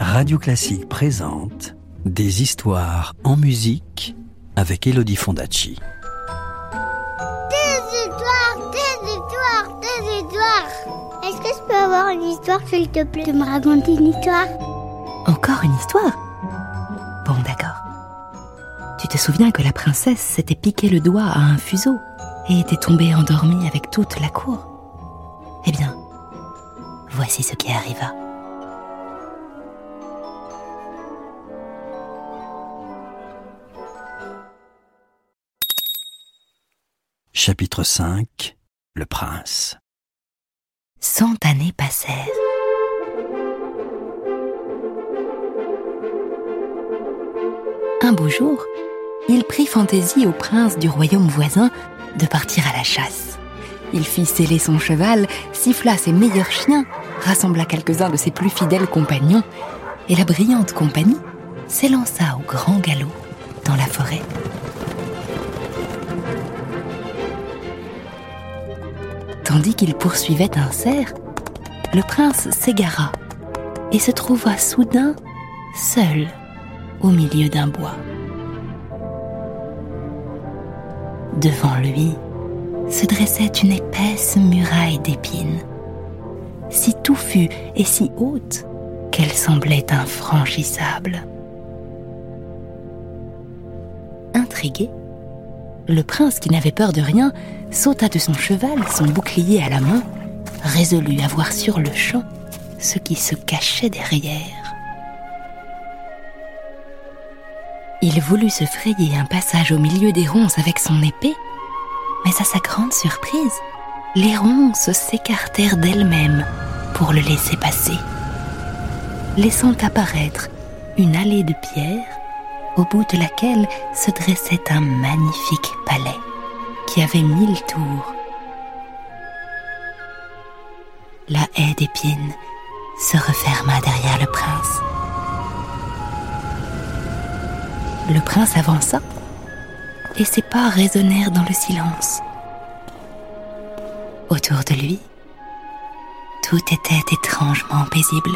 Radio Classique présente Des histoires en musique avec Elodie Fondacci. Des histoires, des histoires, des histoires. Est-ce que je peux avoir une histoire, s'il te plaît, de me raconter une histoire? Encore une histoire? Bon, d'accord. Tu te souviens que la princesse s'était piqué le doigt à un fuseau et était tombée endormie avec toute la cour? Eh bien, voici ce qui arriva. Chapitre 5 Le prince. Cent années passèrent. Un beau jour, il prit fantaisie au prince du royaume voisin de partir à la chasse. Il fit sceller son cheval, siffla ses meilleurs chiens, rassembla quelques-uns de ses plus fidèles compagnons, et la brillante compagnie s'élança au grand galop dans la forêt. Tandis qu'il poursuivait un cerf, le prince s'égara et se trouva soudain seul au milieu d'un bois. Devant lui se dressait une épaisse muraille d'épines, si touffue et si haute qu'elle semblait infranchissable. Intrigué, le prince, qui n'avait peur de rien, sauta de son cheval, son bouclier à la main, résolu à voir sur le champ ce qui se cachait derrière. Il voulut se frayer un passage au milieu des ronces avec son épée, mais à sa grande surprise, les ronces s'écartèrent d'elles-mêmes pour le laisser passer, laissant apparaître une allée de pierres au bout de laquelle se dressait un magnifique palais qui avait mille tours. La haie d'épines se referma derrière le prince. Le prince avança et ses pas résonnèrent dans le silence. Autour de lui, tout était étrangement paisible.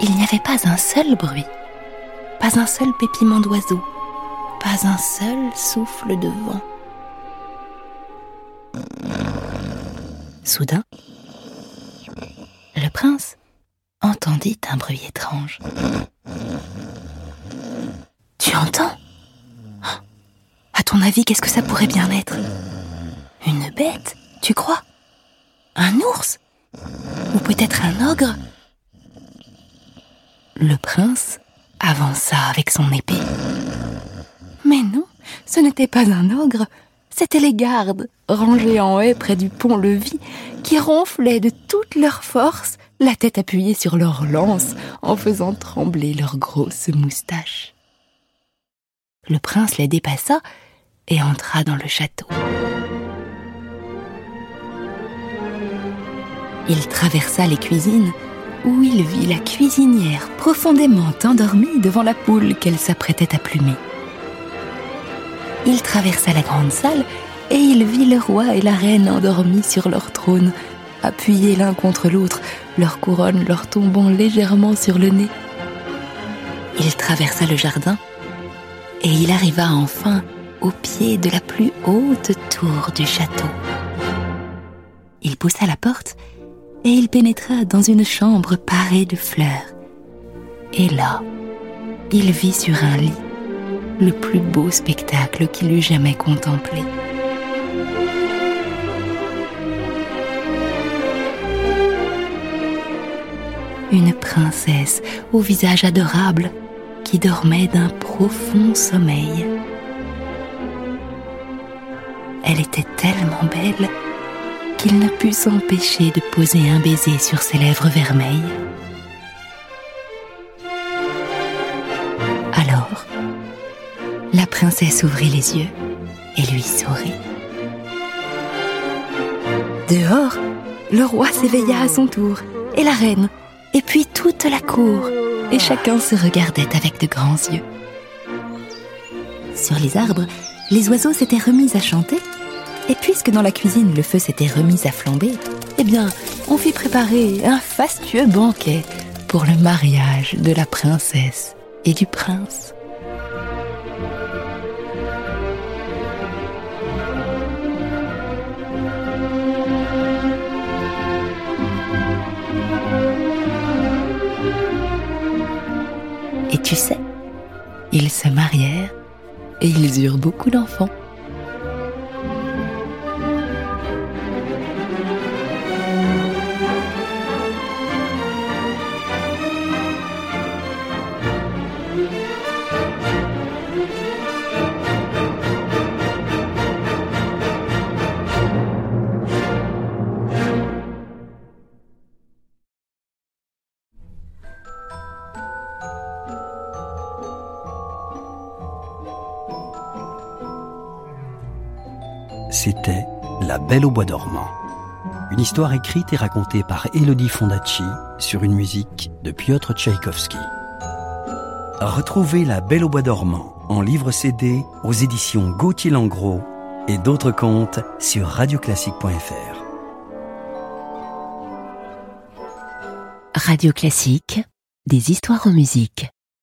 Il n'y avait pas un seul bruit pas un seul pépiment d'oiseau, pas un seul souffle de vent. Soudain, le prince entendit un bruit étrange. Tu entends? À ton avis, qu'est-ce que ça pourrait bien être? Une bête, tu crois? Un ours? Ou peut-être un ogre? Le prince avança avec son épée. Mais non, ce n'était pas un ogre, c'étaient les gardes, rangés en haie près du pont-levis, qui ronflaient de toute leur force, la tête appuyée sur leurs lances, en faisant trembler leurs grosses moustaches. Le prince les dépassa et entra dans le château. Il traversa les cuisines, où il vit la cuisinière profondément endormie devant la poule qu'elle s'apprêtait à plumer. Il traversa la grande salle et il vit le roi et la reine endormis sur leur trône, appuyés l'un contre l'autre, leur couronne leur tombant légèrement sur le nez. Il traversa le jardin et il arriva enfin au pied de la plus haute tour du château. Il poussa la porte et il pénétra dans une chambre parée de fleurs. Et là, il vit sur un lit le plus beau spectacle qu'il eût jamais contemplé. Une princesse au visage adorable qui dormait d'un profond sommeil. Elle était tellement belle qu'il ne put s'empêcher de poser un baiser sur ses lèvres vermeilles. Alors, la princesse ouvrit les yeux et lui sourit. Dehors, le roi s'éveilla à son tour, et la reine, et puis toute la cour, et chacun se regardait avec de grands yeux. Sur les arbres, les oiseaux s'étaient remis à chanter et puisque dans la cuisine le feu s'était remis à flamber, eh bien, on fit préparer un fastueux banquet pour le mariage de la princesse et du prince. Et tu sais, ils se marièrent et ils eurent beaucoup d'enfants. C'était La Belle au Bois dormant. Une histoire écrite et racontée par Elodie Fondacci sur une musique de Piotr Tchaïkovski. Retrouvez La Belle au Bois dormant en livre CD aux éditions Gauthier Langros et d'autres contes sur radioclassique.fr. Radio Classique, des histoires en musique.